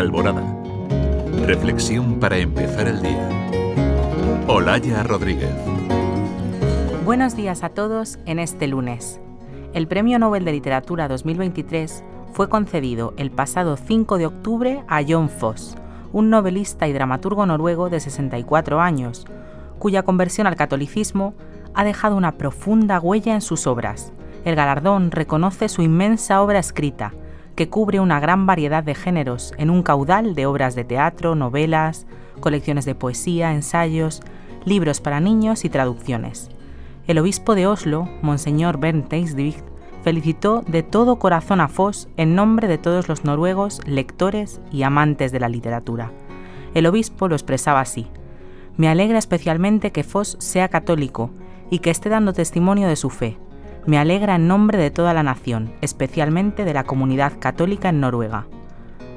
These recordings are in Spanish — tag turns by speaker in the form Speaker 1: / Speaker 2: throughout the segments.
Speaker 1: Alborada. Reflexión para empezar el día. Olaya Rodríguez.
Speaker 2: Buenos días a todos en este lunes. El Premio Nobel de Literatura 2023 fue concedido el pasado 5 de octubre a John Foss, un novelista y dramaturgo noruego de 64 años, cuya conversión al catolicismo ha dejado una profunda huella en sus obras. El galardón reconoce su inmensa obra escrita, que cubre una gran variedad de géneros en un caudal de obras de teatro, novelas, colecciones de poesía, ensayos, libros para niños y traducciones. El obispo de Oslo, Monseñor Bernd Teisvig, felicitó de todo corazón a Foss en nombre de todos los noruegos, lectores y amantes de la literatura. El obispo lo expresaba así: Me alegra especialmente que Foss sea católico y que esté dando testimonio de su fe me alegra en nombre de toda la nación, especialmente de la comunidad católica en Noruega.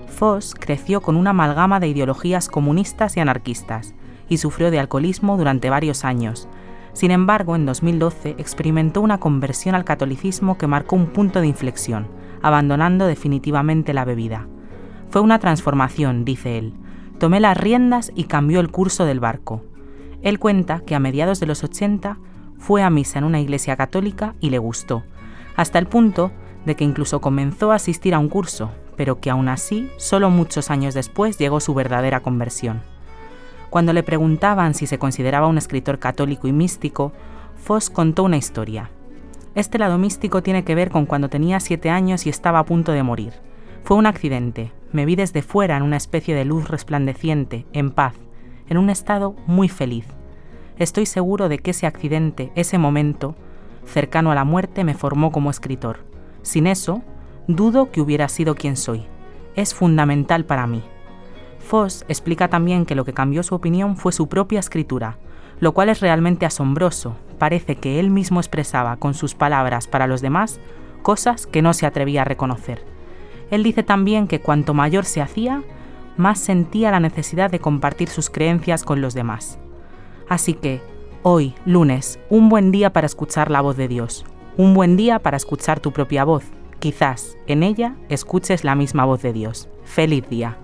Speaker 2: Foss creció con una amalgama de ideologías comunistas y anarquistas, y sufrió de alcoholismo durante varios años. Sin embargo, en 2012 experimentó una conversión al catolicismo que marcó un punto de inflexión, abandonando definitivamente la bebida. Fue una transformación, dice él. Tomé las riendas y cambió el curso del barco. Él cuenta que a mediados de los 80 fue a misa en una iglesia católica y le gustó, hasta el punto de que incluso comenzó a asistir a un curso, pero que aún así, solo muchos años después llegó su verdadera conversión. Cuando le preguntaban si se consideraba un escritor católico y místico, Foss contó una historia. Este lado místico tiene que ver con cuando tenía siete años y estaba a punto de morir. Fue un accidente. Me vi desde fuera en una especie de luz resplandeciente, en paz, en un estado muy feliz estoy seguro de que ese accidente, ese momento, cercano a la muerte, me formó como escritor. Sin eso, dudo que hubiera sido quien soy. Es fundamental para mí. Foss explica también que lo que cambió su opinión fue su propia escritura, lo cual es realmente asombroso. Parece que él mismo expresaba con sus palabras para los demás cosas que no se atrevía a reconocer. Él dice también que cuanto mayor se hacía, más sentía la necesidad de compartir sus creencias con los demás. Así que, hoy, lunes, un buen día para escuchar la voz de Dios, un buen día para escuchar tu propia voz. Quizás en ella escuches la misma voz de Dios. Feliz día.